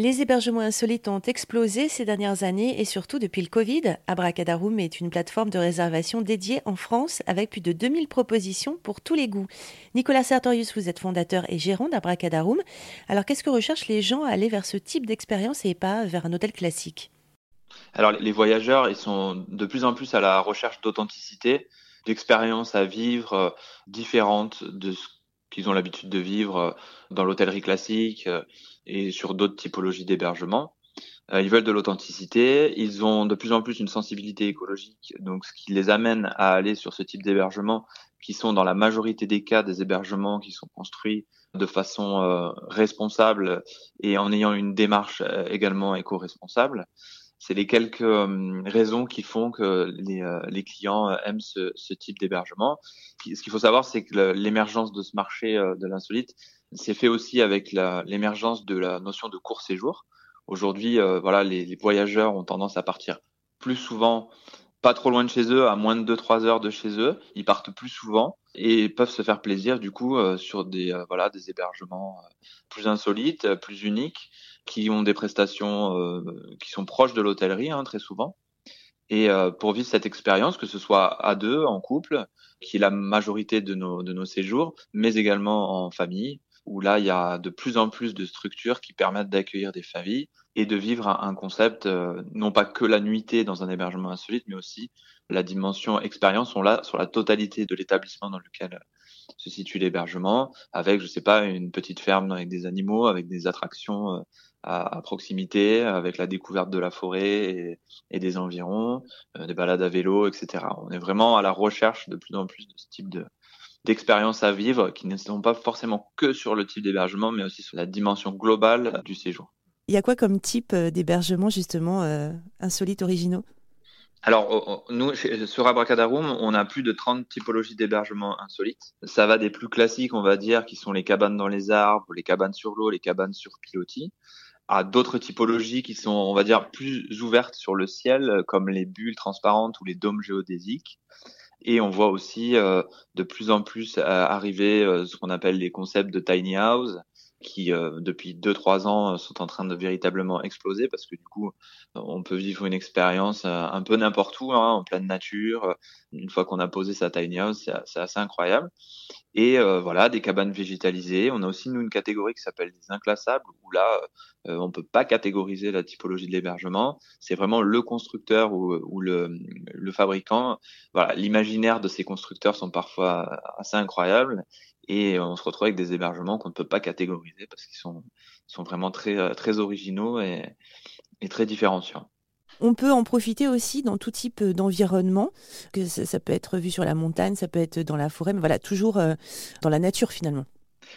Les hébergements insolites ont explosé ces dernières années et surtout depuis le Covid. Abracadarum est une plateforme de réservation dédiée en France avec plus de 2000 propositions pour tous les goûts. Nicolas Sartorius, vous êtes fondateur et gérant d'Abracadarum. Alors qu'est-ce que recherchent les gens à aller vers ce type d'expérience et pas vers un hôtel classique? Alors les voyageurs, ils sont de plus en plus à la recherche d'authenticité, d'expériences à vivre euh, différentes de ce qu'ils ont l'habitude de vivre euh, dans l'hôtellerie classique euh, et sur d'autres typologies d'hébergement. Euh, ils veulent de l'authenticité, ils ont de plus en plus une sensibilité écologique, donc ce qui les amène à aller sur ce type d'hébergement, qui sont dans la majorité des cas des hébergements qui sont construits de façon responsable et en ayant une démarche également éco-responsable c'est les quelques euh, raisons qui font que les, euh, les clients euh, aiment ce, ce type d'hébergement. Ce qu'il faut savoir, c'est que l'émergence de ce marché de l'insolite s'est fait aussi avec l'émergence de la notion de court séjour. Aujourd'hui, voilà, les, les, voyageurs ont tendance à partir plus souvent, pas trop loin de chez eux, à moins de 2-3 heures de chez eux. Ils partent plus souvent et peuvent se faire plaisir du coup sur des voilà des hébergements plus insolites, plus uniques qui ont des prestations euh, qui sont proches de l'hôtellerie hein, très souvent. Et euh, pour vivre cette expérience, que ce soit à deux, en couple, qui est la majorité de nos, de nos séjours, mais également en famille, où là, il y a de plus en plus de structures qui permettent d'accueillir des familles et de vivre un, concept, euh, non pas que la nuitée dans un hébergement insolite, mais aussi la dimension expérience, on l'a sur la totalité de l'établissement dans lequel se situe l'hébergement, avec, je sais pas, une petite ferme avec des animaux, avec des attractions à, proximité, avec la découverte de la forêt et, des environs, euh, des balades à vélo, etc. On est vraiment à la recherche de plus en plus de ce type de d'expériences à vivre qui ne sont pas forcément que sur le type d'hébergement, mais aussi sur la dimension globale du séjour. Il y a quoi comme type euh, d'hébergement justement euh, insolite originaux? Alors, nous, sur Abracadarum, on a plus de 30 typologies d'hébergement insolites. Ça va des plus classiques, on va dire, qui sont les cabanes dans les arbres, les cabanes sur l'eau, les cabanes sur pilotis, à d'autres typologies qui sont, on va dire, plus ouvertes sur le ciel, comme les bulles transparentes ou les dômes géodésiques. Et on voit aussi euh, de plus en plus euh, arriver euh, ce qu'on appelle les concepts de tiny house, qui euh, depuis 2-3 ans sont en train de véritablement exploser parce que du coup on peut vivre une expérience un peu n'importe où hein, en pleine nature. Une fois qu'on a posé sa tiny house c'est assez incroyable et euh, voilà des cabanes végétalisées. On a aussi nous une catégorie qui s'appelle des inclassables où là on peut pas catégoriser la typologie de l'hébergement. C'est vraiment le constructeur ou, le, fabricant. Voilà l'imaginaire de ces constructeurs sont parfois assez incroyables. Et on se retrouve avec des hébergements qu'on ne peut pas catégoriser parce qu'ils sont, sont vraiment très, euh, très originaux et, et très différenciants. On peut en profiter aussi dans tout type d'environnement, que ça, peut être vu sur la montagne, ça peut être dans la forêt, mais voilà, toujours euh, dans la nature finalement.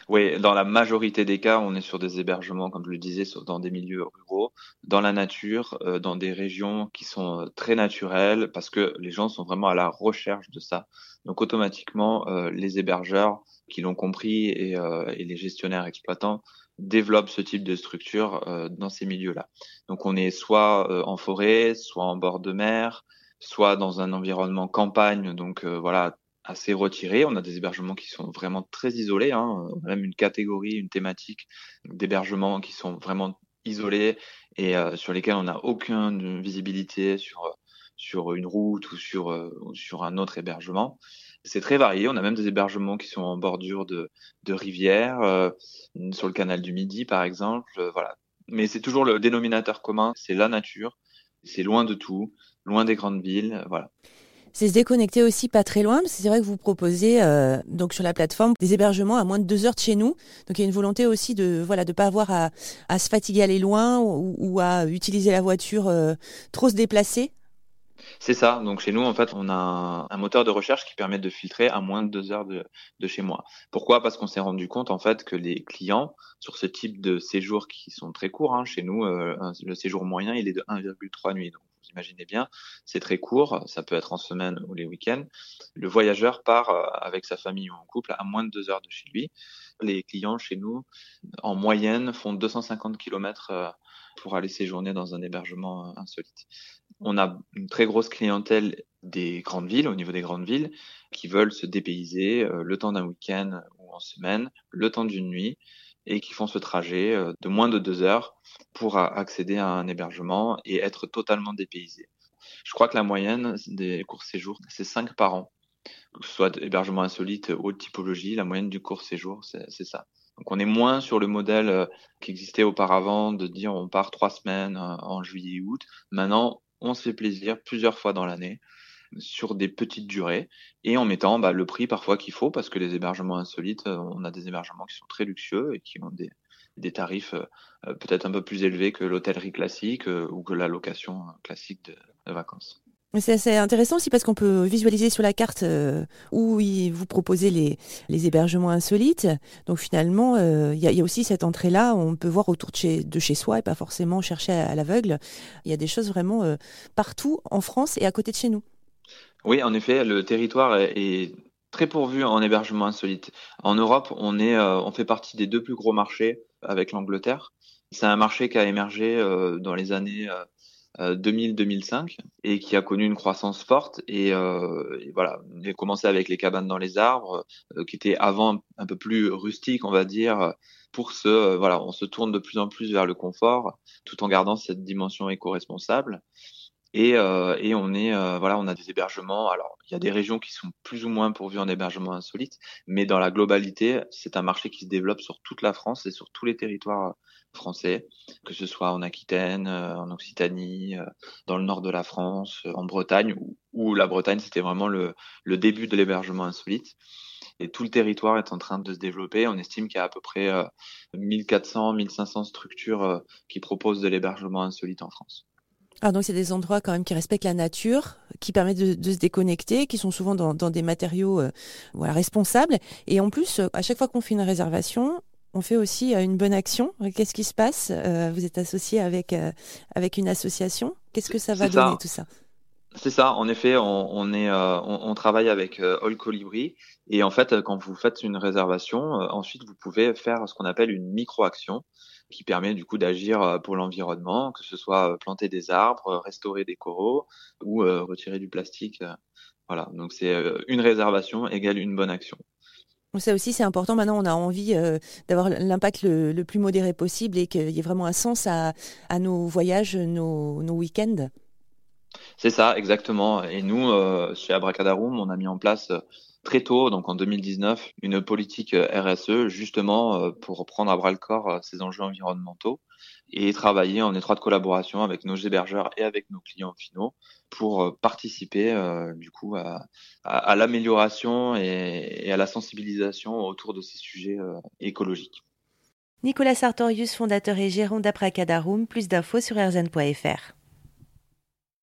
Oui, dans la majorité des cas, on est sur des hébergements, comme je le disais, dans des milieux ruraux, dans la nature, euh, dans des régions qui sont très naturelles, parce que les gens sont vraiment à la recherche de ça. Donc automatiquement, les hébergeurs qui l'ont compris euh, et, les gestionnaires exploitants développent ce type de structure euh, dans ces milieux-là. Donc on est soit euh, en forêt, soit en bord de mer, soit dans un environnement campagne, donc voilà assez retiré. On a des hébergements qui sont vraiment très isolés. Hein. Même une catégorie, une thématique d'hébergements qui sont vraiment isolés et sur lesquels on n'a aucune visibilité sur sur une route ou sur sur un autre hébergement. C'est très varié. On a même des hébergements qui sont en bordure de, de rivières, euh, sur le canal du Midi par exemple. Euh, voilà. Mais c'est toujours le dénominateur commun, c'est la nature. C'est loin de tout, loin des grandes villes. Voilà. C'est se déconnecter aussi pas très loin, c'est vrai que vous proposez euh, donc sur la plateforme des hébergements à moins de deux heures de chez nous. Donc il y a une volonté aussi de voilà de pas avoir à, se fatiguer à aller loin ou à utiliser la voiture trop se déplacer. C'est ça. Donc chez nous, en fait, on a un, moteur de recherche qui permet de filtrer à moins de deux heures de, chez moi. Pourquoi? Parce qu'on s'est rendu compte en fait que les clients sur ce type de séjours qui sont très courts, hein, chez nous, euh, le séjour moyen il est de 1,3 nuits. Donc vous imaginez bien, c'est très court. Ça peut être en semaine ou les week-ends. Le voyageur part euh, avec sa famille ou en couple à moins de deux heures de chez lui. Les clients chez nous, en moyenne, font 250 km pour aller séjourner dans un hébergement euh, insolite. On a une très grosse clientèle des grandes villes, au niveau des grandes villes, qui veulent se dépayser euh, le temps d'un week-end ou en semaine, le temps d'une nuit. et qui font ce trajet de moins de deux heures pour accéder à un hébergement et être totalement dépaysés. Je crois que la moyenne des courts séjours, c'est cinq par an. Que ce soit hébergement insolite, haute typologie, la moyenne du court séjour, c'est ça. Donc on est moins sur le modèle euh, qui existait auparavant de dire on part trois semaines euh, en juillet et août. Maintenant, on se fait plaisir plusieurs fois dans l'année sur des petites durées et en mettant bah, le prix parfois qu'il faut parce que les hébergements insolites, euh, on a des hébergements qui sont très luxueux et qui ont des, des tarifs peut-être un peu plus élevés que l'hôtellerie classique ou que la location classique de vacances. C'est assez intéressant aussi parce qu'on peut visualiser sur la carte euh, où vous proposez les, hébergements insolites. Donc finalement, euh, il y, a aussi cette entrée-là, on peut voir autour de chez, soi et pas forcément chercher à, l'aveugle. Il y a des choses vraiment euh, partout en France et à côté de chez nous. Oui, en effet, le territoire est, très pourvu en hébergements insolites. En Europe, on, est, on fait partie des deux plus gros marchés avec l'Angleterre. C'est un marché qui a émergé dans les années 2000-2005 euh, et qui a connu une croissance forte. Et, euh, et voilà, on a commencé avec les cabanes dans les arbres, euh, qui étaient avant un peu plus rustiques, on va dire. Pour ce, voilà, on se tourne de plus en plus vers le confort, tout en gardant cette dimension éco-responsable. Et, euh, et, on est euh, voilà, on a des hébergements. Alors, il y a des régions qui sont plus ou moins pourvues en hébergement insolite, mais dans la globalité, c'est un marché qui se développe sur toute la France et sur tous les territoires français, que ce soit en Aquitaine, euh, en Occitanie, euh, dans le nord de la France, en Bretagne, où, où la Bretagne c'était vraiment le, le début de l'hébergement insolite. Et tout le territoire est en train de se développer. On estime qu'il y a à peu près 1400, 1500 structures qui proposent de l'hébergement insolite en France. Ah, donc c'est des endroits quand même qui respectent la nature, qui permettent de, se déconnecter, qui sont souvent dans, des matériaux euh, voilà, responsables. Et en plus, euh, à chaque fois qu'on fait une réservation, on fait aussi euh, une bonne action. Qu'est-ce qui se passe Vous êtes associé avec, avec une association? Qu'est-ce que ça va donner tout ça? C'est ça, en effet, on, on est, on, travaille avec All Colibri et en fait, quand vous faites une réservation, ensuite vous pouvez faire ce qu'on appelle une micro-action qui permet du coup d'agir euh, pour l'environnement, que ce soit euh, planter des arbres, euh, restaurer des coraux ou retirer du plastique. Voilà, donc c'est une réservation égale une bonne action. Ça aussi, c'est important. Maintenant, on a envie d'avoir l'impact le, plus modéré possible et qu'il y ait vraiment un sens à, à nos voyages, nos, nos week-ends. C'est ça, exactement. Et nous, chez Abracadarum, on a mis en place très tôt, donc en 2019, une politique euh, RSE justement euh, pour prendre à bras le corps euh, ces enjeux environnementaux et travailler en étroite collaboration avec nos hébergeurs et avec nos clients finaux pour participer du coup à, l'amélioration et, et, à la sensibilisation autour de ces sujets écologiques. Nicolas Sartorius, fondateur et gérant d'Apracadarum, plus d'infos sur rzn.fr.